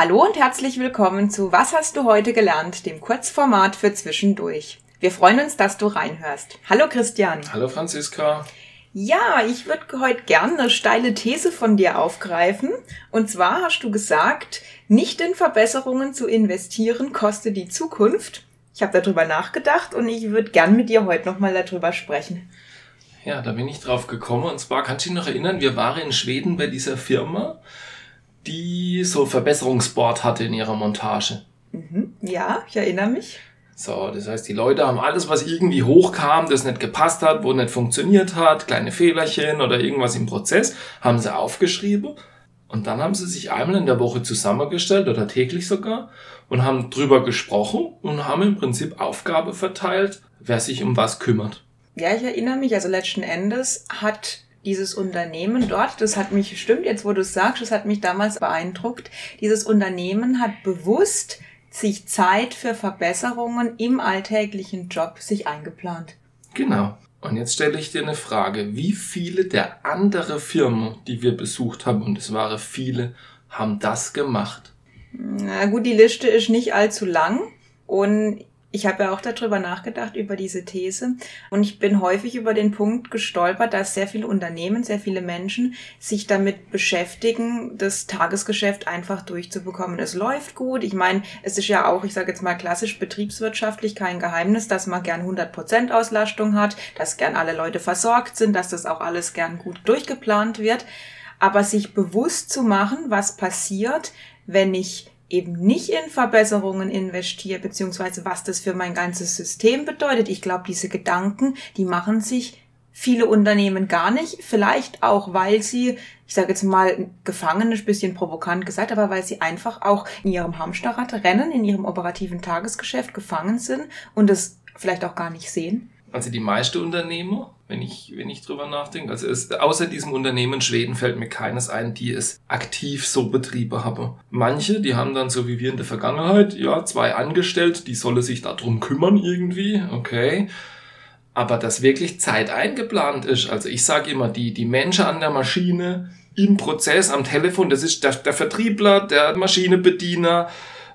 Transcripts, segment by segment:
Hallo und herzlich willkommen zu Was hast du heute gelernt, dem Kurzformat für zwischendurch. Wir freuen uns, dass du reinhörst. Hallo Christian. Hallo Franziska. Ja, ich würde heute gerne eine steile These von dir aufgreifen. Und zwar hast du gesagt, nicht in Verbesserungen zu investieren kostet die Zukunft. Ich habe darüber nachgedacht und ich würde gern mit dir heute nochmal darüber sprechen. Ja, da bin ich drauf gekommen. Und zwar kannst du dich noch erinnern, wir waren in Schweden bei dieser Firma, die so Verbesserungsboard hatte in ihrer Montage. Mhm. Ja, ich erinnere mich. So, das heißt, die Leute haben alles, was irgendwie hochkam, das nicht gepasst hat, wo nicht funktioniert hat, kleine Fehlerchen oder irgendwas im Prozess, haben sie aufgeschrieben. Und dann haben sie sich einmal in der Woche zusammengestellt oder täglich sogar und haben drüber gesprochen und haben im Prinzip Aufgabe verteilt, wer sich um was kümmert. Ja, ich erinnere mich, also letzten Endes hat dieses Unternehmen dort, das hat mich, stimmt jetzt, wo du es sagst, das hat mich damals beeindruckt, dieses Unternehmen hat bewusst sich Zeit für Verbesserungen im alltäglichen Job sich eingeplant. Genau. Und jetzt stelle ich dir eine Frage. Wie viele der andere Firmen, die wir besucht haben, und es waren viele, haben das gemacht? Na gut, die Liste ist nicht allzu lang. Und ich habe ja auch darüber nachgedacht, über diese These. Und ich bin häufig über den Punkt gestolpert, dass sehr viele Unternehmen, sehr viele Menschen sich damit beschäftigen, das Tagesgeschäft einfach durchzubekommen. Es läuft gut. Ich meine, es ist ja auch, ich sage jetzt mal klassisch betriebswirtschaftlich kein Geheimnis, dass man gern 100% Auslastung hat, dass gern alle Leute versorgt sind, dass das auch alles gern gut durchgeplant wird. Aber sich bewusst zu machen, was passiert, wenn ich eben nicht in Verbesserungen investiere, beziehungsweise was das für mein ganzes System bedeutet. Ich glaube, diese Gedanken, die machen sich viele Unternehmen gar nicht. Vielleicht auch, weil sie, ich sage jetzt mal, gefangen ist, bisschen provokant gesagt, aber weil sie einfach auch in ihrem Hamsterrad rennen, in ihrem operativen Tagesgeschäft gefangen sind und es vielleicht auch gar nicht sehen. Also die meisten Unternehmer, wenn ich, wenn ich drüber nachdenke, also es, außer diesem Unternehmen Schweden fällt mir keines ein, die es aktiv so Betriebe haben. Manche, die haben dann so wie wir in der Vergangenheit, ja, zwei angestellt, die solle sich darum kümmern irgendwie, okay. Aber dass wirklich Zeit eingeplant ist, also ich sage immer, die, die Menschen an der Maschine, im Prozess, am Telefon, das ist der, der Vertriebler, der Maschinebediener,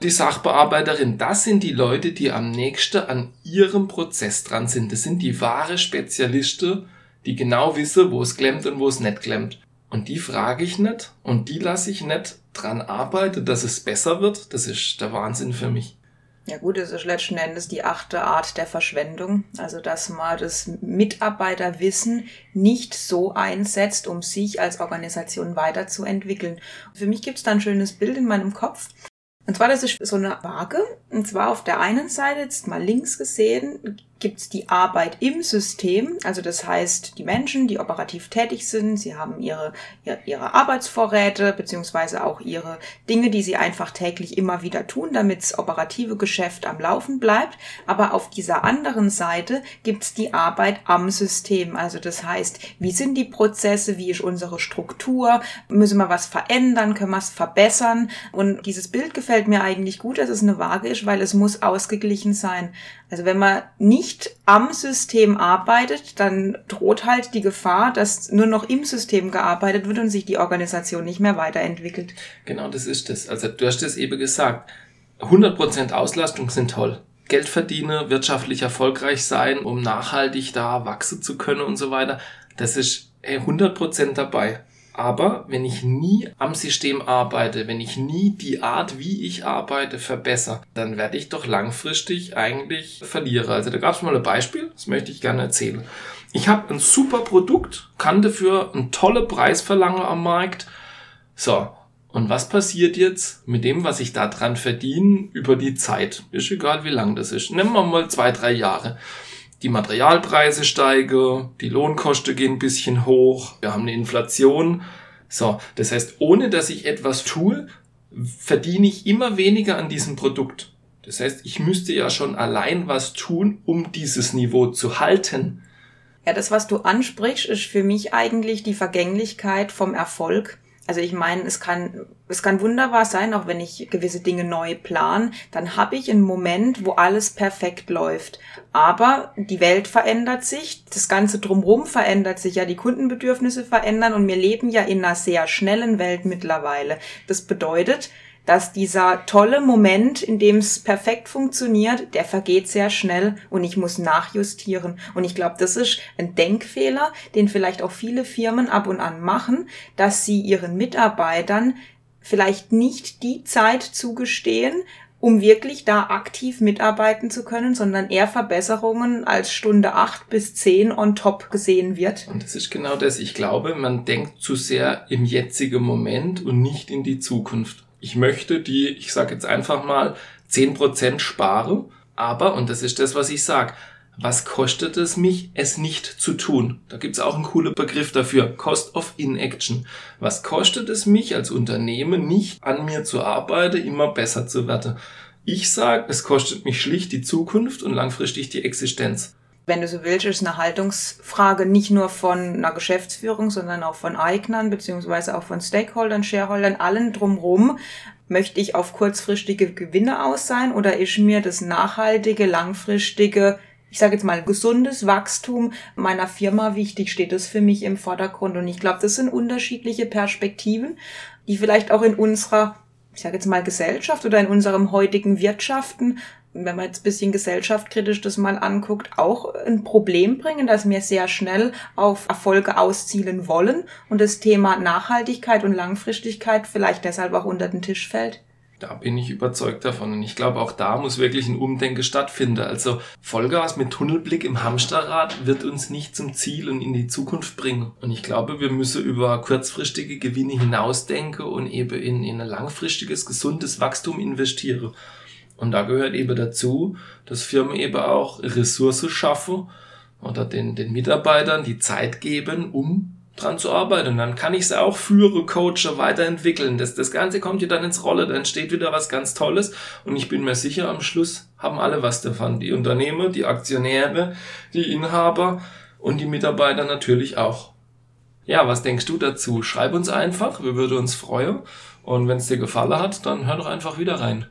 die Sachbearbeiterin, das sind die Leute, die am nächsten an ihrem Prozess dran sind. Das sind die wahre Spezialisten, die genau wissen, wo es klemmt und wo es nicht klemmt. Und die frage ich nicht und die lasse ich nicht dran arbeiten, dass es besser wird. Das ist der Wahnsinn für mich. Ja gut, das ist letzten Endes die achte Art der Verschwendung. Also dass man das Mitarbeiterwissen nicht so einsetzt, um sich als Organisation weiterzuentwickeln. Für mich gibt es da ein schönes Bild in meinem Kopf. Und zwar, das ist so eine Waage. Und zwar auf der einen Seite, jetzt mal links gesehen, gibt's die Arbeit im System. Also das heißt, die Menschen, die operativ tätig sind, sie haben ihre, ihre Arbeitsvorräte beziehungsweise auch ihre Dinge, die sie einfach täglich immer wieder tun, damit das operative Geschäft am Laufen bleibt. Aber auf dieser anderen Seite gibt's die Arbeit am System. Also das heißt, wie sind die Prozesse, wie ist unsere Struktur, müssen wir was verändern, können wir es verbessern. Und dieses Bild gefällt mir eigentlich gut, dass es eine Waage ist, weil es muss ausgeglichen sein. Also wenn man nicht am System arbeitet, dann droht halt die Gefahr, dass nur noch im System gearbeitet wird und sich die Organisation nicht mehr weiterentwickelt. Genau, das ist es. Also du hast es eben gesagt. 100% Auslastung sind toll. Geld verdienen, wirtschaftlich erfolgreich sein, um nachhaltig da wachsen zu können und so weiter. Das ist 100% dabei. Aber wenn ich nie am System arbeite, wenn ich nie die Art, wie ich arbeite, verbessere, dann werde ich doch langfristig eigentlich Verlierer. Also da gab es mal ein Beispiel, das möchte ich gerne erzählen. Ich habe ein super Produkt, kann dafür einen tollen Preis verlangen am Markt. So, und was passiert jetzt mit dem, was ich da dran verdiene über die Zeit? Ist egal, wie lang das ist. Nehmen wir mal zwei, drei Jahre die Materialpreise steigen, die Lohnkosten gehen ein bisschen hoch, wir haben eine Inflation. So, das heißt, ohne dass ich etwas tue, verdiene ich immer weniger an diesem Produkt. Das heißt, ich müsste ja schon allein was tun, um dieses Niveau zu halten. Ja, das, was du ansprichst, ist für mich eigentlich die Vergänglichkeit vom Erfolg. Also ich meine, es kann, es kann wunderbar sein, auch wenn ich gewisse Dinge neu plan, dann habe ich einen Moment, wo alles perfekt läuft. Aber die Welt verändert sich, das Ganze drumherum verändert sich ja, die Kundenbedürfnisse verändern und wir leben ja in einer sehr schnellen Welt mittlerweile. Das bedeutet, dass dieser tolle Moment, in dem es perfekt funktioniert, der vergeht sehr schnell und ich muss nachjustieren. Und ich glaube, das ist ein Denkfehler, den vielleicht auch viele Firmen ab und an machen, dass sie ihren Mitarbeitern vielleicht nicht die Zeit zugestehen, um wirklich da aktiv mitarbeiten zu können, sondern eher Verbesserungen als Stunde acht bis zehn on top gesehen wird. Und das ist genau das. Ich glaube, man denkt zu sehr im jetzigen Moment und nicht in die Zukunft. Ich möchte die, ich sage jetzt einfach mal, zehn Prozent sparen, aber, und das ist das, was ich sage, was kostet es mich, es nicht zu tun? Da gibt's auch einen coolen Begriff dafür, Cost of Inaction. Was kostet es mich als Unternehmen nicht an mir zu arbeiten, immer besser zu werden? Ich sage, es kostet mich schlicht die Zukunft und langfristig die Existenz. Wenn du so willst, ist eine Haltungsfrage nicht nur von einer Geschäftsführung, sondern auch von Eignern beziehungsweise auch von Stakeholdern, Shareholdern, allen drumherum. Möchte ich auf kurzfristige Gewinne aus sein oder ist mir das nachhaltige, langfristige ich sage jetzt mal, gesundes Wachstum meiner Firma wichtig, steht das für mich im Vordergrund. Und ich glaube, das sind unterschiedliche Perspektiven, die vielleicht auch in unserer, ich sage jetzt mal, Gesellschaft oder in unserem heutigen Wirtschaften wenn man jetzt ein bisschen gesellschaftskritisch das mal anguckt, auch ein Problem bringen, dass wir sehr schnell auf Erfolge auszielen wollen und das Thema Nachhaltigkeit und Langfristigkeit vielleicht deshalb auch unter den Tisch fällt. Da bin ich überzeugt davon. Und ich glaube, auch da muss wirklich ein Umdenken stattfinden. Also Vollgas mit Tunnelblick im Hamsterrad wird uns nicht zum Ziel und in die Zukunft bringen. Und ich glaube, wir müssen über kurzfristige Gewinne hinausdenken und eben in, in ein langfristiges, gesundes Wachstum investieren. Und da gehört eben dazu, dass Firmen eben auch Ressourcen schaffen oder den, den Mitarbeitern die Zeit geben, um dran zu arbeiten. Und dann kann ich es auch führen, coachen, weiterentwickeln. Das, das Ganze kommt hier dann ins Rolle, dann entsteht wieder was ganz Tolles. Und ich bin mir sicher, am Schluss haben alle was davon. Die Unternehmer, die Aktionäre, die Inhaber und die Mitarbeiter natürlich auch. Ja, was denkst du dazu? Schreib uns einfach, wir würden uns freuen. Und wenn es dir gefallen hat, dann hör doch einfach wieder rein.